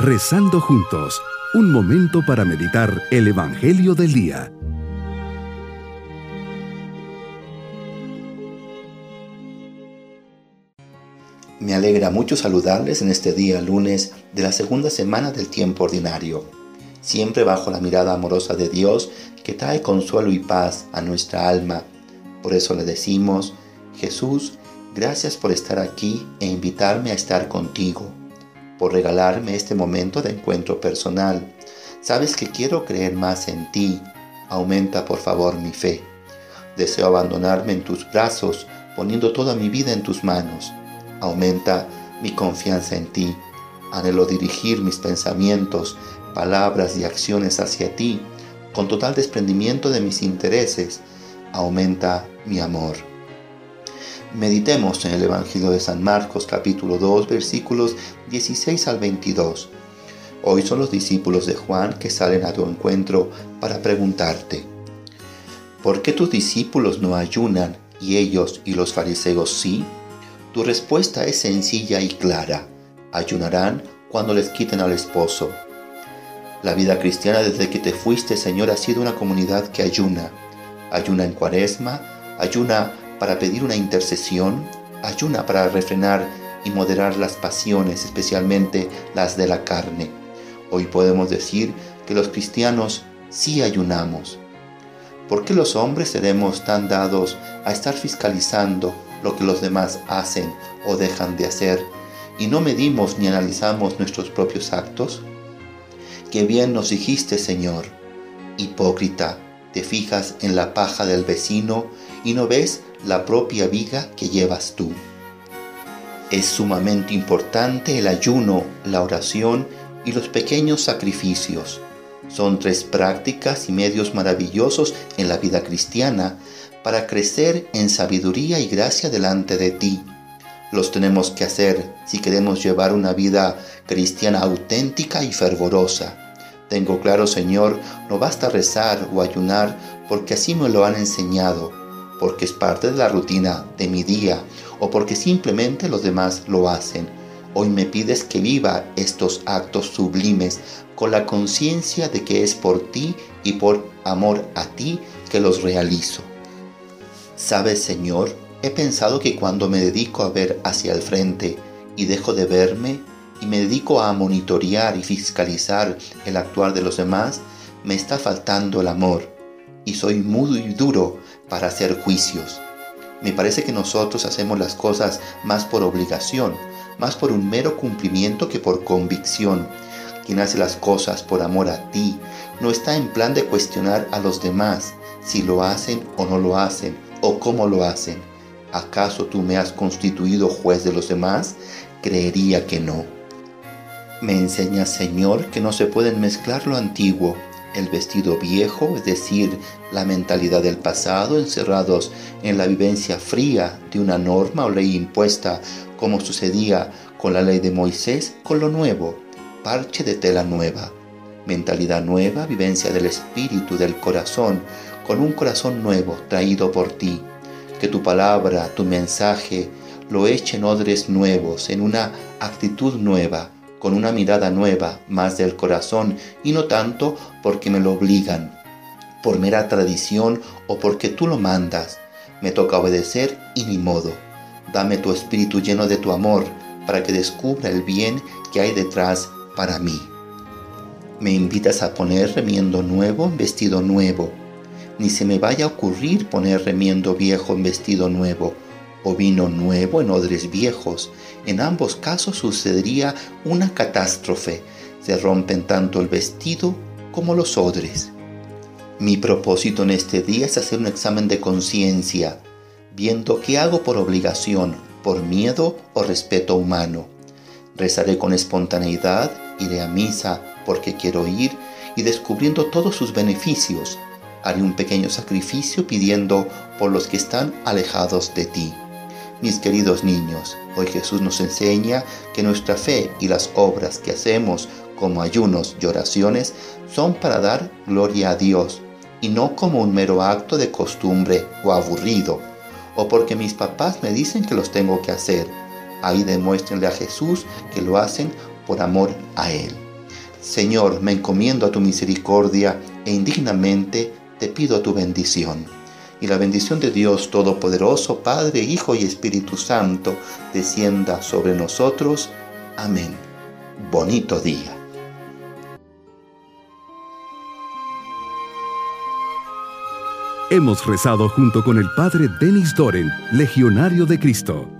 Rezando juntos, un momento para meditar el Evangelio del Día. Me alegra mucho saludarles en este día lunes de la segunda semana del tiempo ordinario, siempre bajo la mirada amorosa de Dios que trae consuelo y paz a nuestra alma. Por eso le decimos, Jesús, gracias por estar aquí e invitarme a estar contigo por regalarme este momento de encuentro personal. Sabes que quiero creer más en ti. Aumenta por favor mi fe. Deseo abandonarme en tus brazos, poniendo toda mi vida en tus manos. Aumenta mi confianza en ti. Anhelo dirigir mis pensamientos, palabras y acciones hacia ti, con total desprendimiento de mis intereses. Aumenta mi amor. Meditemos en el Evangelio de San Marcos capítulo 2 versículos 16 al 22. Hoy son los discípulos de Juan que salen a tu encuentro para preguntarte, ¿por qué tus discípulos no ayunan y ellos y los fariseos sí? Tu respuesta es sencilla y clara. Ayunarán cuando les quiten al esposo. La vida cristiana desde que te fuiste, Señor, ha sido una comunidad que ayuna. Ayuna en cuaresma, ayuna para pedir una intercesión, ayuna para refrenar y moderar las pasiones, especialmente las de la carne. Hoy podemos decir que los cristianos sí ayunamos. ¿Por qué los hombres seremos tan dados a estar fiscalizando lo que los demás hacen o dejan de hacer y no medimos ni analizamos nuestros propios actos? Qué bien nos dijiste, Señor. Hipócrita, te fijas en la paja del vecino y no ves la propia viga que llevas tú. Es sumamente importante el ayuno, la oración y los pequeños sacrificios. Son tres prácticas y medios maravillosos en la vida cristiana para crecer en sabiduría y gracia delante de ti. Los tenemos que hacer si queremos llevar una vida cristiana auténtica y fervorosa. Tengo claro, Señor, no basta rezar o ayunar porque así me lo han enseñado porque es parte de la rutina de mi día o porque simplemente los demás lo hacen. Hoy me pides que viva estos actos sublimes con la conciencia de que es por ti y por amor a ti que los realizo. Sabes, Señor, he pensado que cuando me dedico a ver hacia el frente y dejo de verme y me dedico a monitorear y fiscalizar el actuar de los demás, me está faltando el amor y soy muy duro para hacer juicios. Me parece que nosotros hacemos las cosas más por obligación, más por un mero cumplimiento que por convicción. Quien hace las cosas por amor a ti no está en plan de cuestionar a los demás si lo hacen o no lo hacen o cómo lo hacen. ¿Acaso tú me has constituido juez de los demás? Creería que no. Me enseña, Señor, que no se pueden mezclar lo antiguo el vestido viejo, es decir, la mentalidad del pasado, encerrados en la vivencia fría de una norma o ley impuesta, como sucedía con la ley de Moisés, con lo nuevo, parche de tela nueva, mentalidad nueva, vivencia del espíritu, del corazón, con un corazón nuevo traído por ti. Que tu palabra, tu mensaje, lo echen odres nuevos, en una actitud nueva, con una mirada nueva, más del corazón, y no tanto porque me lo obligan, por mera tradición o porque tú lo mandas. Me toca obedecer y ni modo. Dame tu espíritu lleno de tu amor para que descubra el bien que hay detrás para mí. Me invitas a poner remiendo nuevo en vestido nuevo. Ni se me vaya a ocurrir poner remiendo viejo en vestido nuevo o vino nuevo en odres viejos. En ambos casos sucedería una catástrofe. Se rompen tanto el vestido como los odres. Mi propósito en este día es hacer un examen de conciencia, viendo qué hago por obligación, por miedo o respeto humano. Rezaré con espontaneidad, iré a misa porque quiero ir y descubriendo todos sus beneficios. Haré un pequeño sacrificio pidiendo por los que están alejados de ti. Mis queridos niños, hoy Jesús nos enseña que nuestra fe y las obras que hacemos como ayunos y oraciones son para dar gloria a Dios y no como un mero acto de costumbre o aburrido, o porque mis papás me dicen que los tengo que hacer. Ahí demuéstrenle a Jesús que lo hacen por amor a Él. Señor, me encomiendo a tu misericordia e indignamente te pido tu bendición. Y la bendición de Dios Todopoderoso, Padre, Hijo y Espíritu Santo, descienda sobre nosotros. Amén. Bonito día. Hemos rezado junto con el Padre Denis Doren, Legionario de Cristo.